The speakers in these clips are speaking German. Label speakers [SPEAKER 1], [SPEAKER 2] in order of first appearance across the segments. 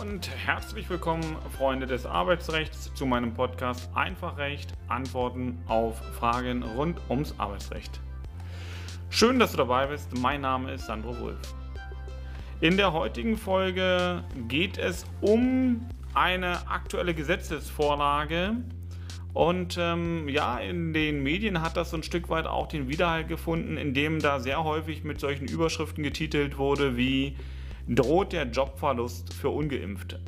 [SPEAKER 1] und herzlich willkommen, Freunde des Arbeitsrechts, zu meinem Podcast Einfachrecht, Antworten auf Fragen rund ums Arbeitsrecht. Schön, dass du dabei bist. Mein Name ist Sandro Wulff. In der heutigen Folge geht es um eine aktuelle Gesetzesvorlage. Und ähm, ja, in den Medien hat das so ein Stück weit auch den Widerhall gefunden, indem da sehr häufig mit solchen Überschriften getitelt wurde wie droht der Jobverlust für ungeimpfte.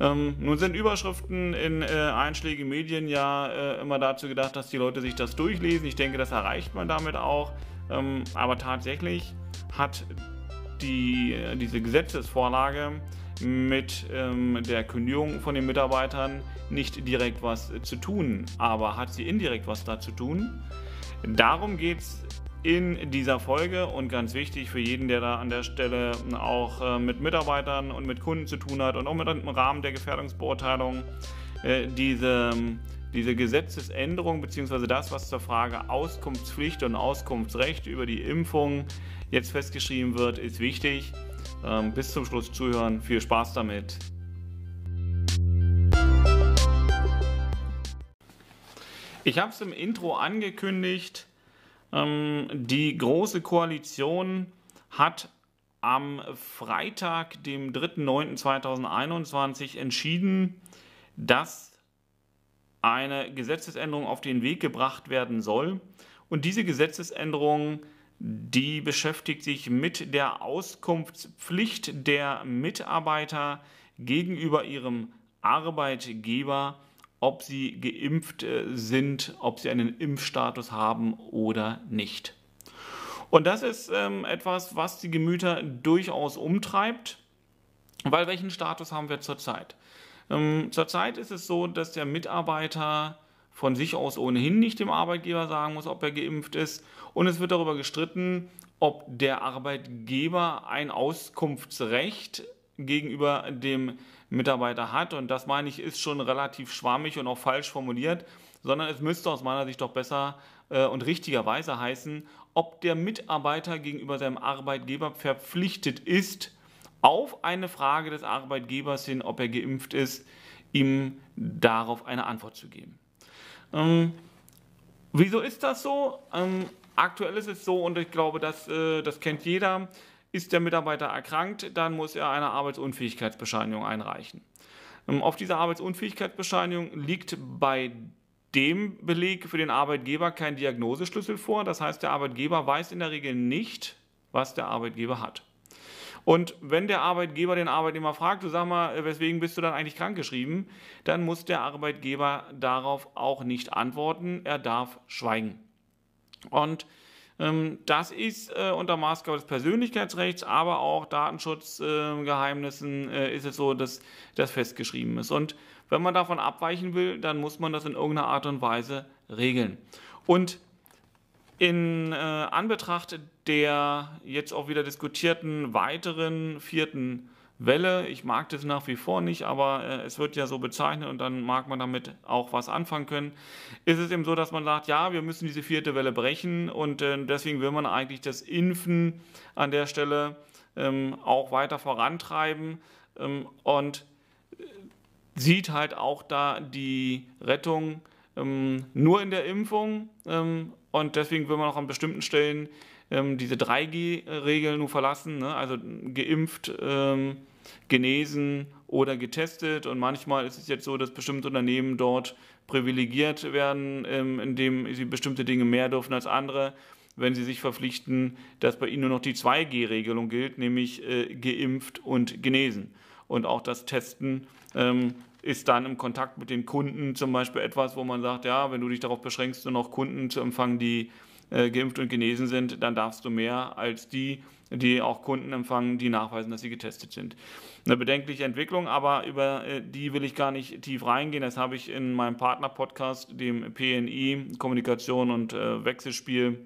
[SPEAKER 1] Ähm, nun sind Überschriften in äh, einschlägigen Medien ja äh, immer dazu gedacht, dass die Leute sich das durchlesen. Ich denke, das erreicht man damit auch. Ähm, aber tatsächlich hat die, äh, diese Gesetzesvorlage mit ähm, der Kündigung von den Mitarbeitern nicht direkt was zu tun, aber hat sie indirekt was da zu tun. Darum geht es in dieser Folge und ganz wichtig für jeden, der da an der Stelle auch äh, mit Mitarbeitern und mit Kunden zu tun hat und auch mit im Rahmen der Gefährdungsbeurteilung äh, diese, diese Gesetzesänderung bzw. das, was zur Frage Auskunftspflicht und Auskunftsrecht über die Impfung jetzt festgeschrieben wird, ist wichtig. Ähm, bis zum Schluss zuhören. Viel Spaß damit. Ich habe es im Intro angekündigt. Ähm, die Große Koalition hat am Freitag, dem 3.9.2021, entschieden, dass eine Gesetzesänderung auf den Weg gebracht werden soll. Und diese Gesetzesänderung, die beschäftigt sich mit der Auskunftspflicht der Mitarbeiter gegenüber ihrem Arbeitgeber ob sie geimpft äh, sind, ob sie einen Impfstatus haben oder nicht. Und das ist ähm, etwas, was die Gemüter durchaus umtreibt, weil welchen Status haben wir zurzeit? Ähm, zurzeit ist es so, dass der Mitarbeiter von sich aus ohnehin nicht dem Arbeitgeber sagen muss, ob er geimpft ist. Und es wird darüber gestritten, ob der Arbeitgeber ein Auskunftsrecht gegenüber dem Mitarbeiter hat. Und das meine ich, ist schon relativ schwammig und auch falsch formuliert, sondern es müsste aus meiner Sicht doch besser äh, und richtigerweise heißen, ob der Mitarbeiter gegenüber seinem Arbeitgeber verpflichtet ist, auf eine Frage des Arbeitgebers hin, ob er geimpft ist, ihm darauf eine Antwort zu geben. Ähm, wieso ist das so? Ähm, aktuell ist es so, und ich glaube, das, äh, das kennt jeder, ist der Mitarbeiter erkrankt, dann muss er eine Arbeitsunfähigkeitsbescheinigung einreichen. Ähm, auf dieser Arbeitsunfähigkeitsbescheinigung liegt bei dem Beleg für den Arbeitgeber kein Diagnoseschlüssel vor. Das heißt, der Arbeitgeber weiß in der Regel nicht, was der Arbeitgeber hat. Und wenn der Arbeitgeber den Arbeitnehmer fragt, du sag mal, weswegen bist du dann eigentlich krankgeschrieben, dann muss der Arbeitgeber darauf auch nicht antworten. Er darf schweigen. Und das ist äh, unter Maßgabe des Persönlichkeitsrechts, aber auch Datenschutzgeheimnissen äh, ist es so, dass das festgeschrieben ist. Und wenn man davon abweichen will, dann muss man das in irgendeiner Art und Weise regeln. Und in äh, Anbetracht der jetzt auch wieder diskutierten weiteren vierten Welle. Ich mag das nach wie vor nicht, aber äh, es wird ja so bezeichnet und dann mag man damit auch was anfangen können. Ist es eben so, dass man sagt, ja, wir müssen diese vierte Welle brechen und äh, deswegen will man eigentlich das Impfen an der Stelle ähm, auch weiter vorantreiben ähm, und äh, sieht halt auch da die Rettung ähm, nur in der Impfung ähm, und deswegen will man auch an bestimmten Stellen ähm, diese 3G-Regel nur verlassen, ne? also geimpft, ähm, genesen oder getestet. Und manchmal ist es jetzt so, dass bestimmte Unternehmen dort privilegiert werden, ähm, indem sie bestimmte Dinge mehr dürfen als andere, wenn sie sich verpflichten, dass bei ihnen nur noch die 2G-Regelung gilt, nämlich äh, geimpft und genesen. Und auch das Testen ähm, ist dann im Kontakt mit den Kunden zum Beispiel etwas, wo man sagt, ja, wenn du dich darauf beschränkst, nur noch Kunden zu empfangen, die äh, geimpft und genesen sind, dann darfst du mehr als die, die auch Kunden empfangen, die nachweisen, dass sie getestet sind. Eine bedenkliche Entwicklung, aber über äh, die will ich gar nicht tief reingehen. Das habe ich in meinem Partner-Podcast, dem PNI, Kommunikation und äh, Wechselspiel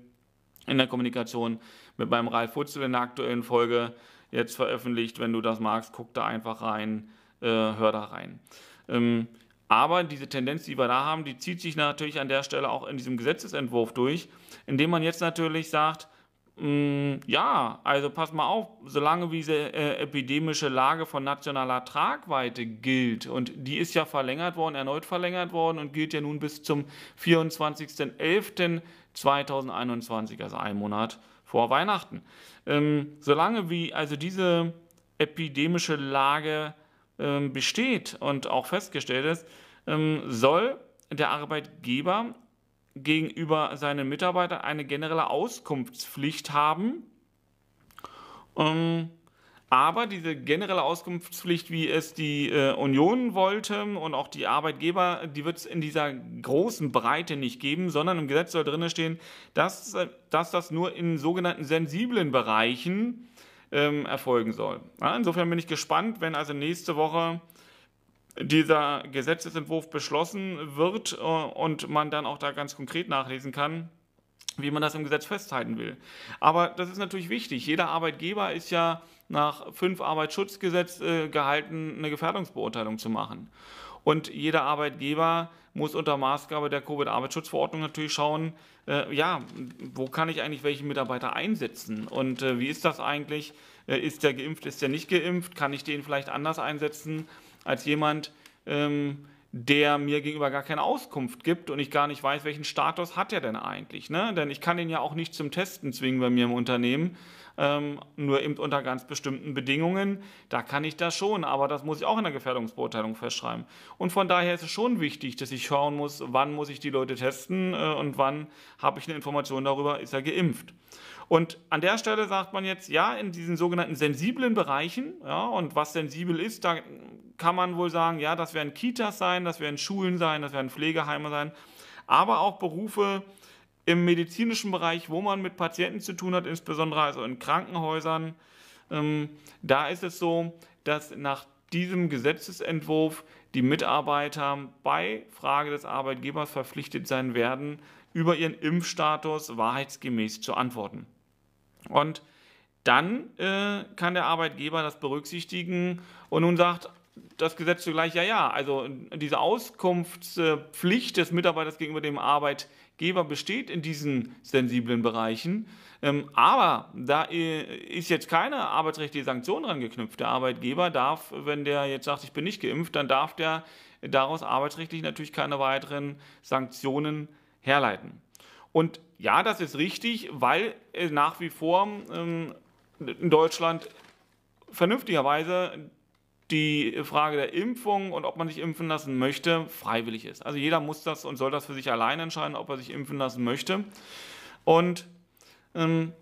[SPEAKER 1] in der Kommunikation mit meinem Ralf Futzel in der aktuellen Folge jetzt veröffentlicht. Wenn du das magst, guck da einfach rein, äh, hör da rein. Ähm, aber diese Tendenz, die wir da haben, die zieht sich natürlich an der Stelle auch in diesem Gesetzesentwurf durch, indem man jetzt natürlich sagt, Mm, ja, also pass mal auf, solange diese äh, epidemische Lage von nationaler Tragweite gilt, und die ist ja verlängert worden, erneut verlängert worden und gilt ja nun bis zum 24.11.2021, also einen Monat vor Weihnachten. Ähm, solange wie also diese epidemische Lage besteht und auch festgestellt ist, ähm, soll der Arbeitgeber gegenüber seinen Mitarbeitern eine generelle Auskunftspflicht haben. Ähm, aber diese generelle Auskunftspflicht, wie es die äh, Union wollte und auch die Arbeitgeber, die wird es in dieser großen Breite nicht geben, sondern im Gesetz soll drin stehen, dass, dass das nur in sogenannten sensiblen Bereichen ähm, erfolgen soll. Ja, insofern bin ich gespannt, wenn also nächste Woche dieser Gesetzesentwurf beschlossen wird äh, und man dann auch da ganz konkret nachlesen kann, wie man das im Gesetz festhalten will. Aber das ist natürlich wichtig. Jeder Arbeitgeber ist ja nach fünf Arbeitsschutzgesetz äh, gehalten, eine Gefährdungsbeurteilung zu machen. Und jeder Arbeitgeber muss unter Maßgabe der Covid-Arbeitsschutzverordnung natürlich schauen, äh, ja, wo kann ich eigentlich welche Mitarbeiter einsetzen und äh, wie ist das eigentlich? Äh, ist der geimpft, ist der nicht geimpft? Kann ich den vielleicht anders einsetzen? als jemand, ähm, der mir gegenüber gar keine Auskunft gibt und ich gar nicht weiß, welchen Status hat er denn eigentlich. Ne? Denn ich kann ihn ja auch nicht zum Testen zwingen bei mir im Unternehmen, ähm, nur eben unter ganz bestimmten Bedingungen. Da kann ich das schon, aber das muss ich auch in der Gefährdungsbeurteilung festschreiben. Und von daher ist es schon wichtig, dass ich schauen muss, wann muss ich die Leute testen äh, und wann habe ich eine Information darüber, ist er geimpft. Und an der Stelle sagt man jetzt, ja, in diesen sogenannten sensiblen Bereichen, ja, und was sensibel ist, da kann man wohl sagen, ja, das werden Kitas sein, das werden Schulen sein, das werden Pflegeheime sein, aber auch Berufe im medizinischen Bereich, wo man mit Patienten zu tun hat, insbesondere also in Krankenhäusern. Ähm, da ist es so, dass nach diesem Gesetzesentwurf die Mitarbeiter bei Frage des Arbeitgebers verpflichtet sein werden, über ihren Impfstatus wahrheitsgemäß zu antworten. Und dann äh, kann der Arbeitgeber das berücksichtigen und nun sagt das Gesetz zugleich, ja, ja, also diese Auskunftspflicht des Mitarbeiters gegenüber dem Arbeitgeber besteht in diesen sensiblen Bereichen. Ähm, aber da ist jetzt keine arbeitsrechtliche Sanktion dran geknüpft. Der Arbeitgeber darf, wenn der jetzt sagt, ich bin nicht geimpft, dann darf der daraus arbeitsrechtlich natürlich keine weiteren Sanktionen herleiten. Und ja, das ist richtig, weil nach wie vor ähm, in Deutschland vernünftigerweise die Frage der Impfung und ob man sich impfen lassen möchte, freiwillig ist. Also jeder muss das und soll das für sich allein entscheiden, ob er sich impfen lassen möchte. Und ähm,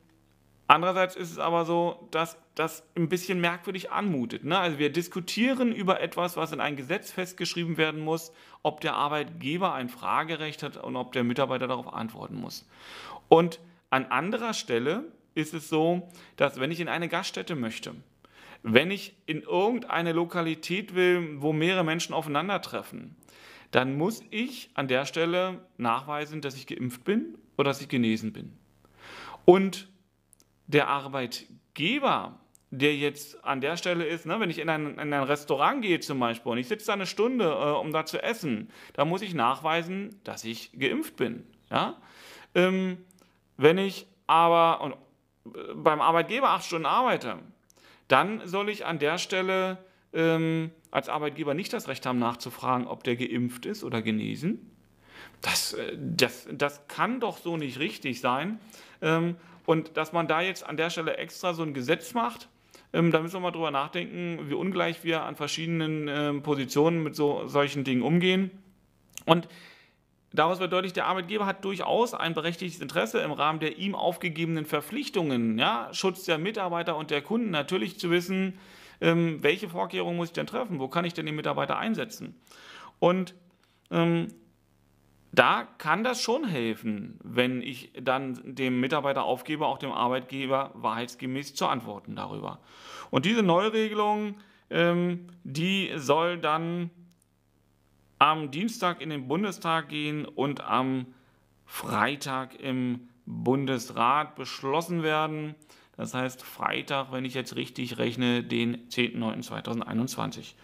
[SPEAKER 1] Andererseits ist es aber so, dass das ein bisschen merkwürdig anmutet. Ne? Also wir diskutieren über etwas, was in ein Gesetz festgeschrieben werden muss, ob der Arbeitgeber ein Fragerecht hat und ob der Mitarbeiter darauf antworten muss. Und an anderer Stelle ist es so, dass wenn ich in eine Gaststätte möchte, wenn ich in irgendeine Lokalität will, wo mehrere Menschen aufeinandertreffen, dann muss ich an der Stelle nachweisen, dass ich geimpft bin oder dass ich genesen bin. Und der Arbeitgeber, der jetzt an der Stelle ist, ne, wenn ich in ein, in ein Restaurant gehe zum Beispiel und ich sitze da eine Stunde, äh, um da zu essen, da muss ich nachweisen, dass ich geimpft bin. Ja? Ähm, wenn ich aber äh, beim Arbeitgeber acht Stunden arbeite, dann soll ich an der Stelle ähm, als Arbeitgeber nicht das Recht haben, nachzufragen, ob der geimpft ist oder genesen. Das, äh, das, das kann doch so nicht richtig sein. Ähm, und dass man da jetzt an der Stelle extra so ein Gesetz macht, ähm, da müssen wir mal drüber nachdenken, wie ungleich wir an verschiedenen ähm, Positionen mit so solchen Dingen umgehen. Und Daraus wird deutlich, der Arbeitgeber hat durchaus ein berechtigtes Interesse im Rahmen der ihm aufgegebenen Verpflichtungen, ja, Schutz der Mitarbeiter und der Kunden, natürlich zu wissen, ähm, welche Vorkehrungen muss ich denn treffen, wo kann ich denn den Mitarbeiter einsetzen. Und ähm, da kann das schon helfen, wenn ich dann dem Mitarbeiter aufgebe, auch dem Arbeitgeber wahrheitsgemäß zu antworten darüber. Und diese Neuregelung, ähm, die soll dann am Dienstag in den Bundestag gehen und am Freitag im Bundesrat beschlossen werden. Das heißt Freitag, wenn ich jetzt richtig rechne, den 10.09.2021.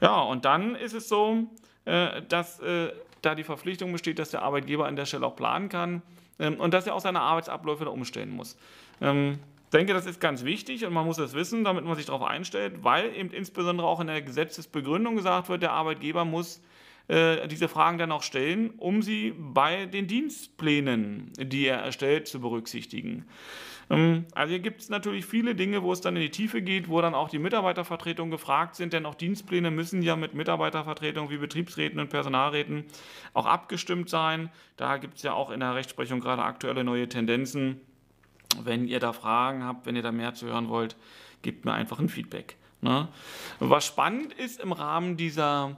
[SPEAKER 1] Ja, und dann ist es so, äh, dass äh, da die Verpflichtung besteht, dass der Arbeitgeber an der Stelle auch planen kann ähm, und dass er auch seine Arbeitsabläufe da umstellen muss. Ich denke, das ist ganz wichtig und man muss das wissen, damit man sich darauf einstellt, weil eben insbesondere auch in der Gesetzesbegründung gesagt wird, der Arbeitgeber muss äh, diese Fragen dann auch stellen, um sie bei den Dienstplänen, die er erstellt, zu berücksichtigen. Ähm, also hier gibt es natürlich viele Dinge, wo es dann in die Tiefe geht, wo dann auch die Mitarbeitervertretungen gefragt sind, denn auch Dienstpläne müssen ja mit Mitarbeitervertretungen wie Betriebsräten und Personalräten auch abgestimmt sein. Da gibt es ja auch in der Rechtsprechung gerade aktuelle neue Tendenzen. Wenn ihr da Fragen habt, wenn ihr da mehr zu hören wollt, gebt mir einfach ein Feedback. Ne? Was spannend ist im Rahmen dieser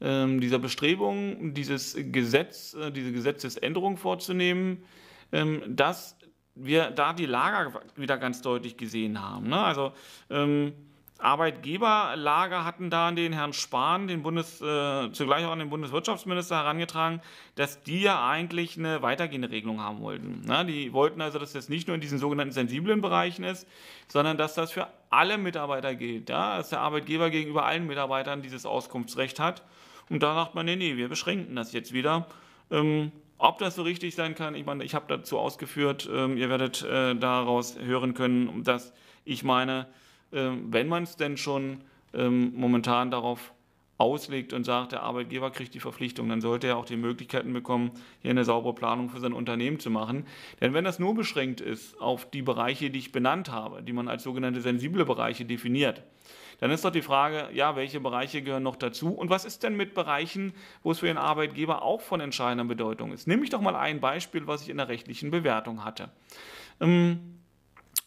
[SPEAKER 1] ähm, dieser Bestrebung, dieses Gesetz, äh, diese Gesetzesänderung vorzunehmen, ähm, dass wir da die Lager wieder ganz deutlich gesehen haben. Ne? Also ähm, Arbeitgeberlager hatten da an den Herrn Spahn, den Bundes, äh, zugleich auch an den Bundeswirtschaftsminister herangetragen, dass die ja eigentlich eine weitergehende Regelung haben wollten. Ne? Die wollten also, dass das nicht nur in diesen sogenannten sensiblen Bereichen ist, sondern dass das für alle Mitarbeiter gilt. Ja? Dass der Arbeitgeber gegenüber allen Mitarbeitern dieses Auskunftsrecht hat. Und da sagt man, nee, nee, wir beschränken das jetzt wieder. Ähm, ob das so richtig sein kann, ich meine, ich habe dazu ausgeführt, ähm, ihr werdet äh, daraus hören können, dass ich meine, wenn man es denn schon ähm, momentan darauf auslegt und sagt, der Arbeitgeber kriegt die Verpflichtung, dann sollte er auch die Möglichkeiten bekommen, hier eine saubere Planung für sein Unternehmen zu machen. Denn wenn das nur beschränkt ist auf die Bereiche, die ich benannt habe, die man als sogenannte sensible Bereiche definiert, dann ist doch die Frage, ja, welche Bereiche gehören noch dazu und was ist denn mit Bereichen, wo es für den Arbeitgeber auch von entscheidender Bedeutung ist? Nehme ich doch mal ein Beispiel, was ich in der rechtlichen Bewertung hatte. Ähm,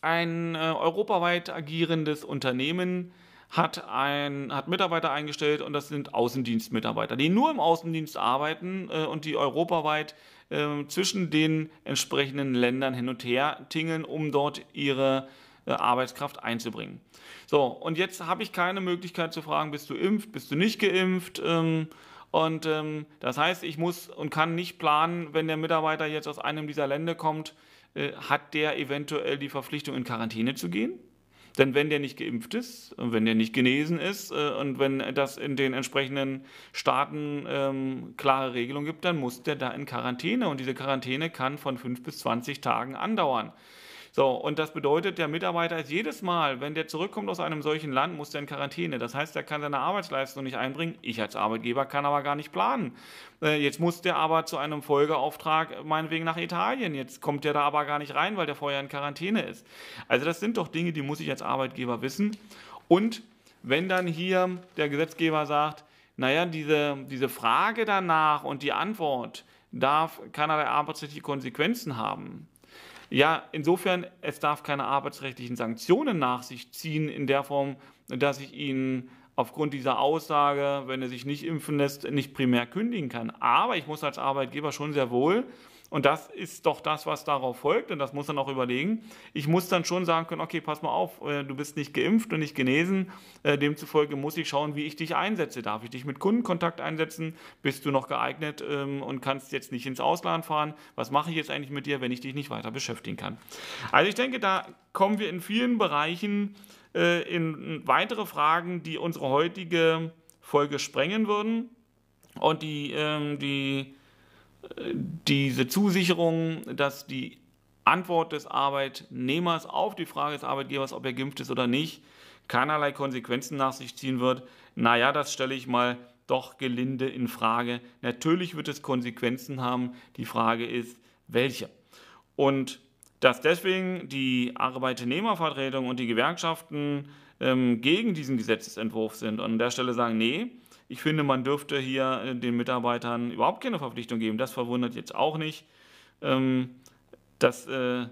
[SPEAKER 1] ein äh, europaweit agierendes Unternehmen hat, ein, hat Mitarbeiter eingestellt und das sind Außendienstmitarbeiter, die nur im Außendienst arbeiten äh, und die europaweit äh, zwischen den entsprechenden Ländern hin und her tingeln, um dort ihre äh, Arbeitskraft einzubringen. So, und jetzt habe ich keine Möglichkeit zu fragen, bist du impft, bist du nicht geimpft? Ähm, und ähm, das heißt, ich muss und kann nicht planen, wenn der Mitarbeiter jetzt aus einem dieser Länder kommt, äh, hat der eventuell die Verpflichtung, in Quarantäne zu gehen? Denn wenn der nicht geimpft ist, und wenn der nicht genesen ist äh, und wenn das in den entsprechenden Staaten ähm, klare Regelungen gibt, dann muss der da in Quarantäne. Und diese Quarantäne kann von 5 bis 20 Tagen andauern. So, und das bedeutet, der Mitarbeiter ist jedes Mal, wenn der zurückkommt aus einem solchen Land, muss der in Quarantäne. Das heißt, er kann seine Arbeitsleistung nicht einbringen. Ich als Arbeitgeber kann aber gar nicht planen. Äh, jetzt muss der aber zu einem Folgeauftrag meinetwegen nach Italien. Jetzt kommt der da aber gar nicht rein, weil der vorher in Quarantäne ist. Also das sind doch Dinge, die muss ich als Arbeitgeber wissen. Und wenn dann hier der Gesetzgeber sagt, naja, diese, diese Frage danach und die Antwort darf keinerlei arbeitsrechtliche Konsequenzen haben, ja, insofern, es darf keine arbeitsrechtlichen Sanktionen nach sich ziehen in der Form, dass ich ihn aufgrund dieser Aussage, wenn er sich nicht impfen lässt, nicht primär kündigen kann. Aber ich muss als Arbeitgeber schon sehr wohl und das ist doch das, was darauf folgt. Und das muss man auch überlegen. Ich muss dann schon sagen können, okay, pass mal auf, äh, du bist nicht geimpft und nicht genesen. Äh, demzufolge muss ich schauen, wie ich dich einsetze. Darf ich dich mit Kundenkontakt einsetzen? Bist du noch geeignet ähm, und kannst jetzt nicht ins Ausland fahren? Was mache ich jetzt eigentlich mit dir, wenn ich dich nicht weiter beschäftigen kann? Also ich denke, da kommen wir in vielen Bereichen äh, in weitere Fragen, die unsere heutige Folge sprengen würden. Und die, ähm, die diese Zusicherung, dass die Antwort des Arbeitnehmers auf die Frage des Arbeitgebers, ob er geimpft ist oder nicht, keinerlei Konsequenzen nach sich ziehen wird, naja, das stelle ich mal doch gelinde in Frage. Natürlich wird es Konsequenzen haben. Die Frage ist, welche. Und dass deswegen die Arbeitnehmervertretung und die Gewerkschaften ähm, gegen diesen Gesetzesentwurf sind und an der Stelle sagen, nee, ich finde, man dürfte hier äh, den Mitarbeitern überhaupt keine Verpflichtung geben. Das verwundert jetzt auch nicht, ähm, dass, äh,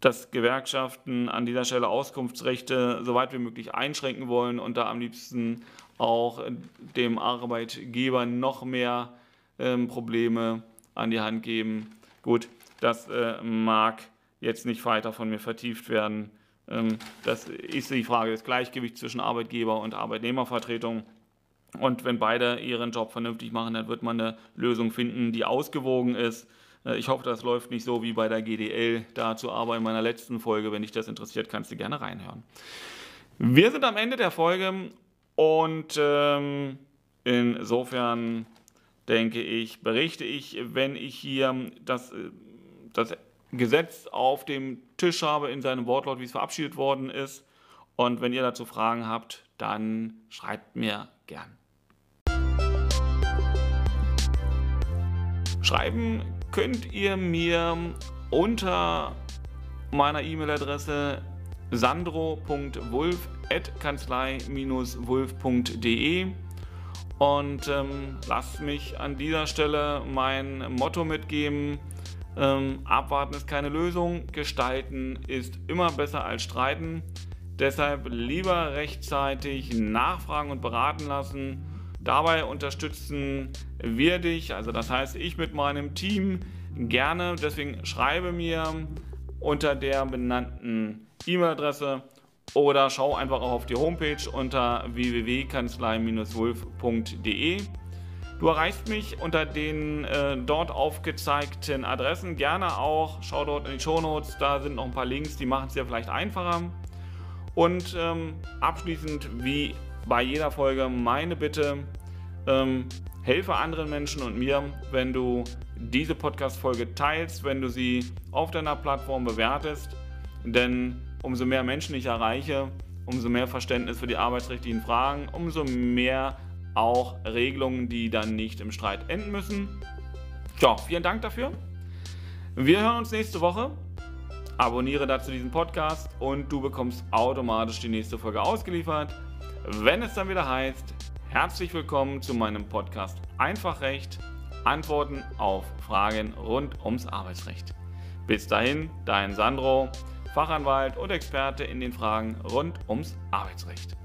[SPEAKER 1] dass Gewerkschaften an dieser Stelle Auskunftsrechte so weit wie möglich einschränken wollen und da am liebsten auch äh, dem Arbeitgeber noch mehr ähm, Probleme an die Hand geben. Gut, das mag jetzt nicht weiter von mir vertieft werden. Ähm, das ist die Frage des Gleichgewichts zwischen Arbeitgeber und Arbeitnehmervertretung. Und wenn beide ihren Job vernünftig machen, dann wird man eine Lösung finden, die ausgewogen ist. Äh, ich hoffe, das läuft nicht so wie bei der GDL. Dazu aber in meiner letzten Folge, wenn dich das interessiert, kannst du gerne reinhören. Wir sind am Ende der Folge und ähm, insofern denke ich, berichte ich, wenn ich hier das, äh, das Gesetz auf dem Tisch habe in seinem Wortlaut, wie es verabschiedet worden ist. Und wenn ihr dazu Fragen habt, dann schreibt mir gern. Schreiben könnt ihr mir unter meiner E-Mail-Adresse sandro.wulf.kanzlei-wulf.de und ähm, lasst mich an dieser Stelle mein Motto mitgeben. Ähm, abwarten ist keine Lösung, gestalten ist immer besser als streiten. Deshalb lieber rechtzeitig nachfragen und beraten lassen. Dabei unterstützen wir dich, also das heißt ich mit meinem Team gerne. Deswegen schreibe mir unter der benannten E-Mail-Adresse oder schau einfach auch auf die Homepage unter www.kanzlei-wulf.de. Du erreichst mich unter den äh, dort aufgezeigten Adressen. Gerne auch, schau dort in die Show Notes, da sind noch ein paar Links, die machen es dir vielleicht einfacher. Und ähm, abschließend, wie bei jeder Folge, meine Bitte, ähm, helfe anderen Menschen und mir, wenn du diese Podcast-Folge teilst, wenn du sie auf deiner Plattform bewertest. Denn umso mehr Menschen ich erreiche, umso mehr Verständnis für die arbeitsrechtlichen Fragen, umso mehr auch Regelungen, die dann nicht im Streit enden müssen. Ja, vielen Dank dafür. Wir hören uns nächste Woche. Abonniere dazu diesen Podcast und du bekommst automatisch die nächste Folge ausgeliefert. Wenn es dann wieder heißt, herzlich willkommen zu meinem Podcast Einfach Recht, Antworten auf Fragen rund ums Arbeitsrecht. Bis dahin, dein Sandro, Fachanwalt und Experte in den Fragen rund ums Arbeitsrecht.